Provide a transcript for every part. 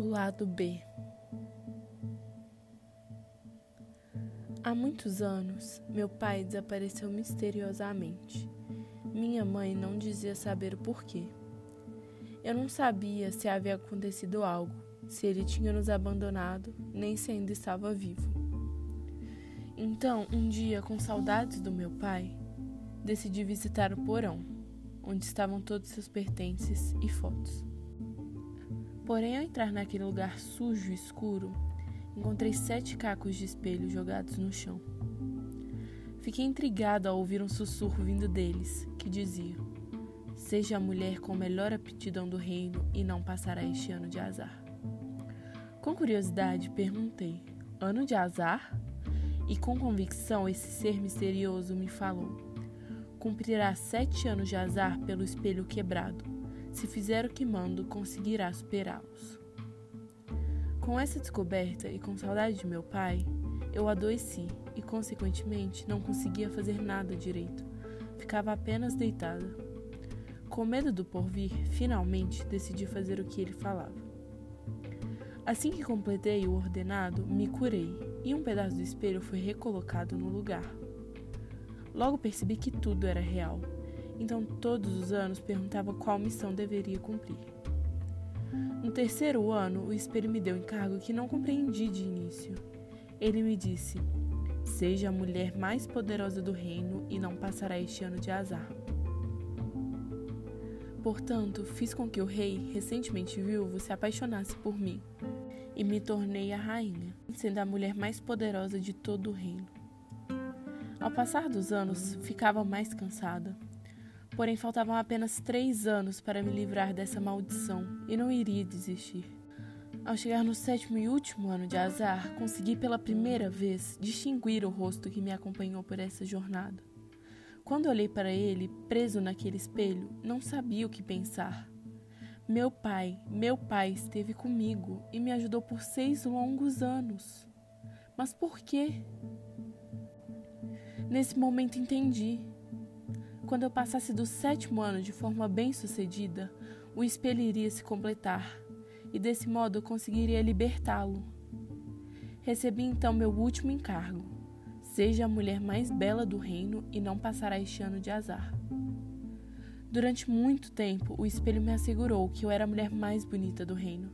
Lado B Há muitos anos, meu pai desapareceu misteriosamente. Minha mãe não dizia saber o porquê. Eu não sabia se havia acontecido algo, se ele tinha nos abandonado, nem se ainda estava vivo. Então, um dia, com saudades do meu pai, decidi visitar o porão, onde estavam todos seus pertences e fotos. Porém, ao entrar naquele lugar sujo e escuro, encontrei sete cacos de espelho jogados no chão. Fiquei intrigado ao ouvir um sussurro vindo deles, que dizia: Seja a mulher com a melhor aptidão do reino e não passará este ano de azar. Com curiosidade, perguntei: Ano de azar? E com convicção, esse ser misterioso me falou: Cumprirá sete anos de azar pelo espelho quebrado. Se fizer o que mando, conseguirá superá-los. Com essa descoberta e com saudade de meu pai, eu adoeci e, consequentemente, não conseguia fazer nada direito. Ficava apenas deitada. Com medo do porvir, finalmente decidi fazer o que ele falava. Assim que completei o ordenado, me curei e um pedaço do espelho foi recolocado no lugar. Logo percebi que tudo era real, então todos os anos perguntava qual missão deveria cumprir. No terceiro ano, o espelho me deu um encargo que não compreendi de início. Ele me disse: Seja a mulher mais poderosa do reino e não passará este ano de azar. Portanto, fiz com que o rei, recentemente viúvo, se apaixonasse por mim e me tornei a rainha, sendo a mulher mais poderosa de todo o reino. Ao passar dos anos, ficava mais cansada Porém, faltavam apenas três anos para me livrar dessa maldição e não iria desistir. Ao chegar no sétimo e último ano de azar, consegui pela primeira vez distinguir o rosto que me acompanhou por essa jornada. Quando olhei para ele, preso naquele espelho, não sabia o que pensar. Meu pai, meu pai esteve comigo e me ajudou por seis longos anos. Mas por quê? Nesse momento entendi quando eu passasse do sétimo ano de forma bem-sucedida, o espelho iria se completar, e desse modo eu conseguiria libertá-lo. Recebi então meu último encargo: seja a mulher mais bela do reino e não passará este ano de azar. Durante muito tempo, o espelho me assegurou que eu era a mulher mais bonita do reino.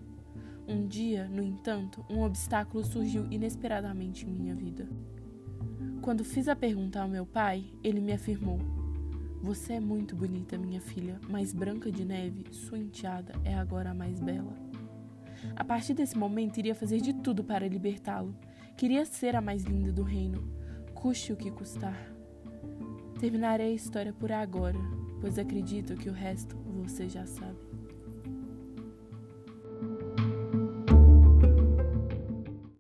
Um dia, no entanto, um obstáculo surgiu inesperadamente em minha vida. Quando fiz a pergunta ao meu pai, ele me afirmou: você é muito bonita, minha filha, mas Branca de Neve, sua enteada, é agora a mais bela. A partir desse momento, iria fazer de tudo para libertá-lo. Queria ser a mais linda do reino, custe o que custar. Terminarei a história por agora, pois acredito que o resto você já sabe.